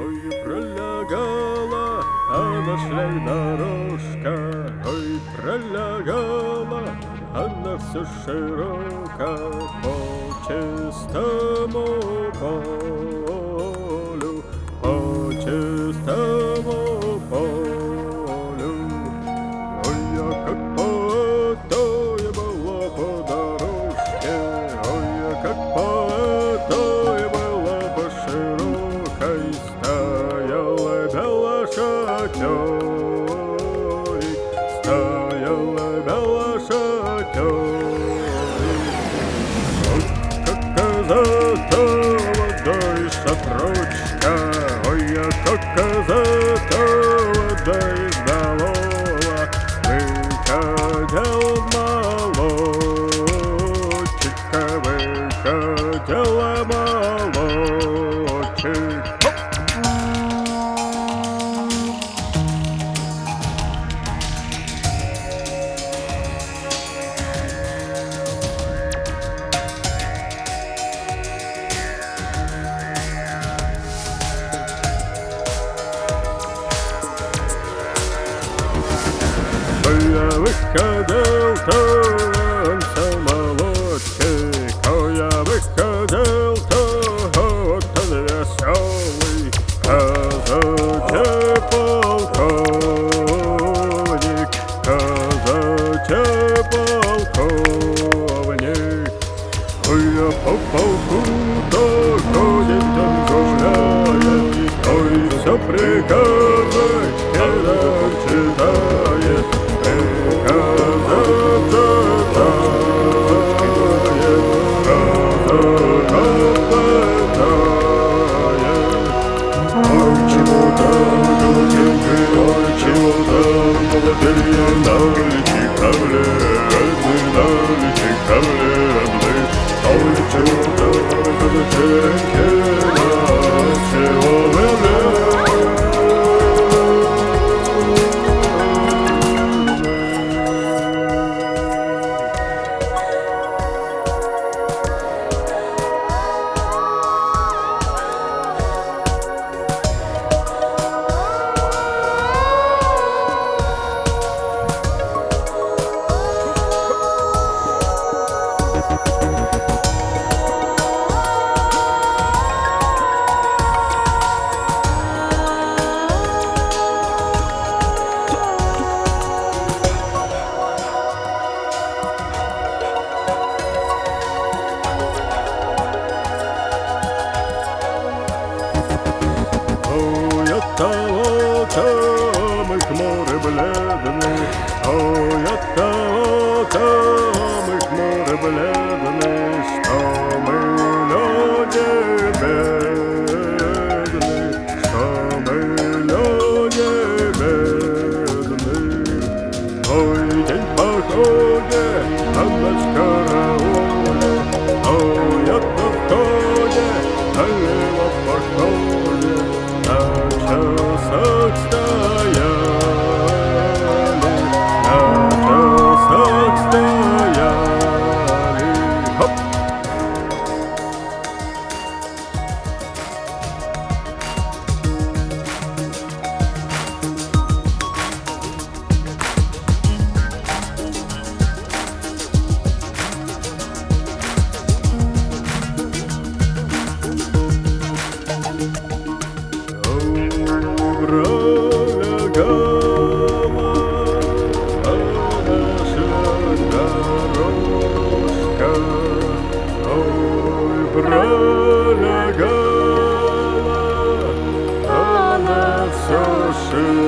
Ой, пролягала а на шлях дорожка, Ой, пролягала она все широко По чистому полю, по чистому do escândalo. Thank you. through.